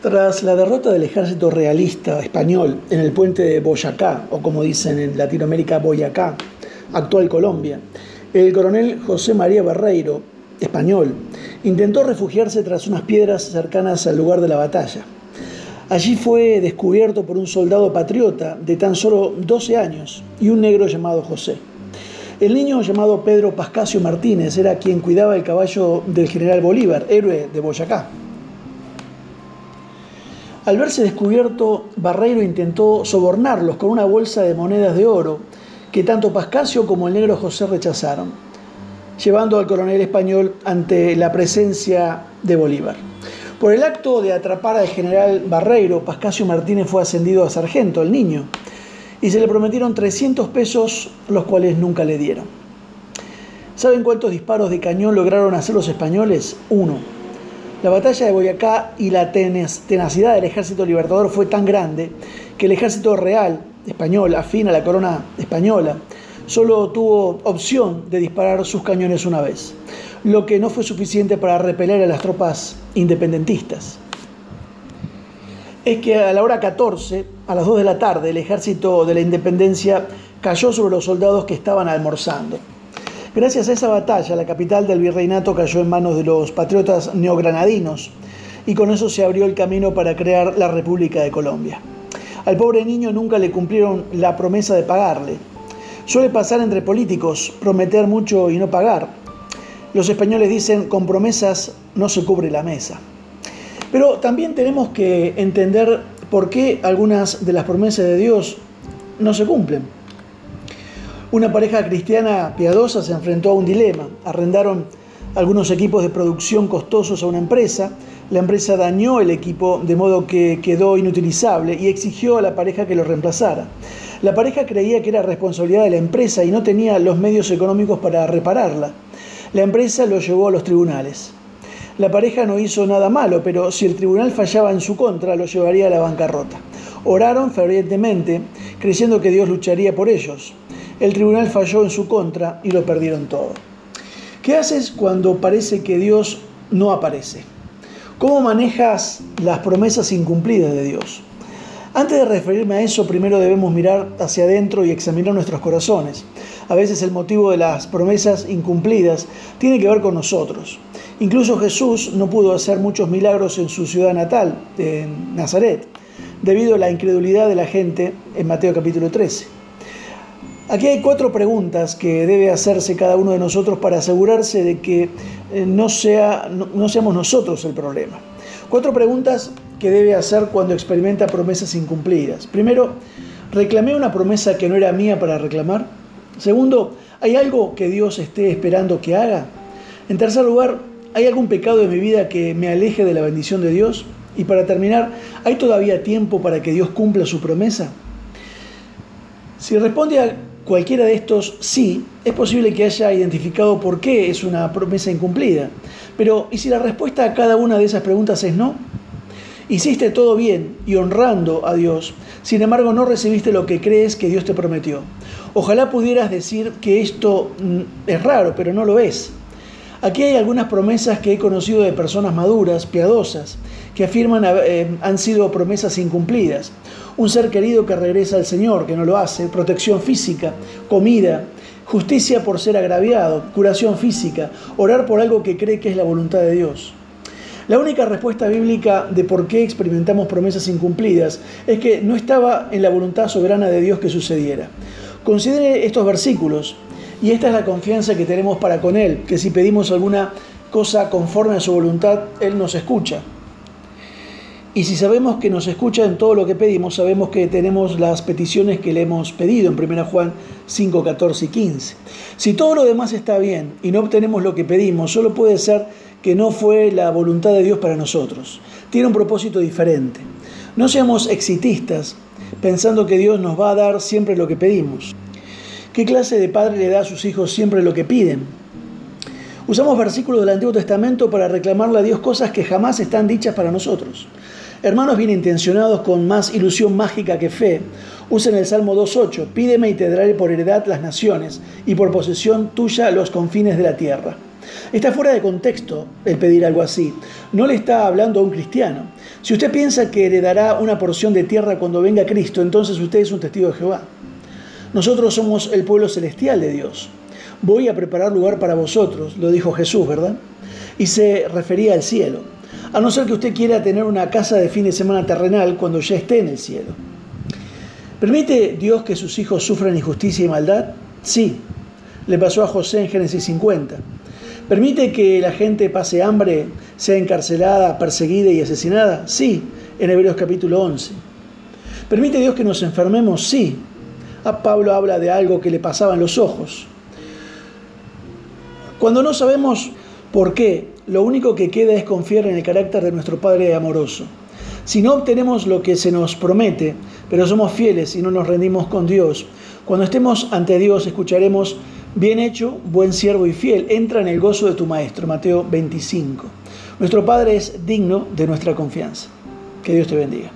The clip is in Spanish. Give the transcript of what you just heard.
Tras la derrota del ejército realista español en el puente de Boyacá, o como dicen en Latinoamérica Boyacá, actual Colombia, el coronel José María Barreiro, español, intentó refugiarse tras unas piedras cercanas al lugar de la batalla. Allí fue descubierto por un soldado patriota de tan solo 12 años y un negro llamado José. El niño llamado Pedro Pascasio Martínez era quien cuidaba el caballo del general Bolívar, héroe de Boyacá. Al verse descubierto, Barreiro intentó sobornarlos con una bolsa de monedas de oro que tanto Pascasio como el negro José rechazaron, llevando al coronel español ante la presencia de Bolívar. Por el acto de atrapar al general Barreiro, Pascasio Martínez fue ascendido a sargento, el niño, y se le prometieron 300 pesos, los cuales nunca le dieron. ¿Saben cuántos disparos de cañón lograron hacer los españoles? Uno. La batalla de Boyacá y la tenacidad del ejército libertador fue tan grande que el ejército real español, afín a la corona española, solo tuvo opción de disparar sus cañones una vez, lo que no fue suficiente para repeler a las tropas independentistas. Es que a la hora 14, a las 2 de la tarde, el ejército de la independencia cayó sobre los soldados que estaban almorzando. Gracias a esa batalla, la capital del virreinato cayó en manos de los patriotas neogranadinos y con eso se abrió el camino para crear la República de Colombia. Al pobre niño nunca le cumplieron la promesa de pagarle. Suele pasar entre políticos prometer mucho y no pagar. Los españoles dicen, con promesas no se cubre la mesa. Pero también tenemos que entender por qué algunas de las promesas de Dios no se cumplen. Una pareja cristiana piadosa se enfrentó a un dilema. Arrendaron algunos equipos de producción costosos a una empresa. La empresa dañó el equipo de modo que quedó inutilizable y exigió a la pareja que lo reemplazara. La pareja creía que era responsabilidad de la empresa y no tenía los medios económicos para repararla. La empresa lo llevó a los tribunales. La pareja no hizo nada malo, pero si el tribunal fallaba en su contra, lo llevaría a la bancarrota. Oraron fervientemente, creyendo que Dios lucharía por ellos el tribunal falló en su contra y lo perdieron todo. ¿Qué haces cuando parece que Dios no aparece? ¿Cómo manejas las promesas incumplidas de Dios? Antes de referirme a eso, primero debemos mirar hacia adentro y examinar nuestros corazones. A veces el motivo de las promesas incumplidas tiene que ver con nosotros. Incluso Jesús no pudo hacer muchos milagros en su ciudad natal, en Nazaret, debido a la incredulidad de la gente en Mateo capítulo 13. Aquí hay cuatro preguntas que debe hacerse cada uno de nosotros para asegurarse de que eh, no, sea, no, seamos nosotros el problema. Cuatro preguntas que debe hacer cuando experimenta promesas incumplidas. Primero, ¿reclamé una promesa que no era mía para reclamar? Segundo, ¿hay algo que Dios esté esperando que haga? En tercer lugar, ¿hay algún pecado de mi vida que me aleje de la bendición de Dios? Y para terminar, ¿hay todavía tiempo para que Dios cumpla su promesa? Si responde a cualquiera de estos sí, es posible que haya identificado por qué es una promesa incumplida. Pero, ¿y si la respuesta a cada una de esas preguntas es no? Hiciste todo bien y honrando a Dios, sin embargo no recibiste lo que crees que Dios te prometió. Ojalá pudieras decir que esto mm, es raro, pero no lo es. Aquí hay algunas promesas que he conocido de personas maduras, piadosas, que afirman eh, han sido promesas incumplidas. Un ser querido que regresa al Señor, que no lo hace, protección física, comida, justicia por ser agraviado, curación física, orar por algo que cree que es la voluntad de Dios. La única respuesta bíblica de por qué experimentamos promesas incumplidas es que no estaba en la voluntad soberana de Dios que sucediera. Considere estos versículos y esta es la confianza que tenemos para con Él, que si pedimos alguna cosa conforme a su voluntad, Él nos escucha. Y si sabemos que nos escucha en todo lo que pedimos, sabemos que tenemos las peticiones que le hemos pedido en 1 Juan 5, 14 y 15. Si todo lo demás está bien y no obtenemos lo que pedimos, solo puede ser que no fue la voluntad de Dios para nosotros. Tiene un propósito diferente. No seamos exitistas pensando que Dios nos va a dar siempre lo que pedimos. ¿Qué clase de padre le da a sus hijos siempre lo que piden? Usamos versículos del Antiguo Testamento para reclamarle a Dios cosas que jamás están dichas para nosotros. Hermanos bien intencionados con más ilusión mágica que fe, usen el Salmo 2.8, pídeme y te daré por heredad las naciones y por posesión tuya los confines de la tierra. Está fuera de contexto el pedir algo así. No le está hablando a un cristiano. Si usted piensa que heredará una porción de tierra cuando venga Cristo, entonces usted es un testigo de Jehová. Nosotros somos el pueblo celestial de Dios. Voy a preparar lugar para vosotros, lo dijo Jesús, ¿verdad? Y se refería al cielo. A no ser que usted quiera tener una casa de fin de semana terrenal cuando ya esté en el cielo. ¿Permite Dios que sus hijos sufran injusticia y maldad? Sí. Le pasó a José en Génesis 50. ¿Permite que la gente pase hambre, sea encarcelada, perseguida y asesinada? Sí, en Hebreos capítulo 11. ¿Permite Dios que nos enfermemos? Sí. Pablo habla de algo que le pasaba en los ojos. Cuando no sabemos por qué, lo único que queda es confiar en el carácter de nuestro Padre amoroso. Si no obtenemos lo que se nos promete, pero somos fieles y no nos rendimos con Dios, cuando estemos ante Dios escucharemos Bien hecho, buen siervo y fiel, entra en el gozo de tu Maestro. Mateo 25. Nuestro Padre es digno de nuestra confianza. Que Dios te bendiga.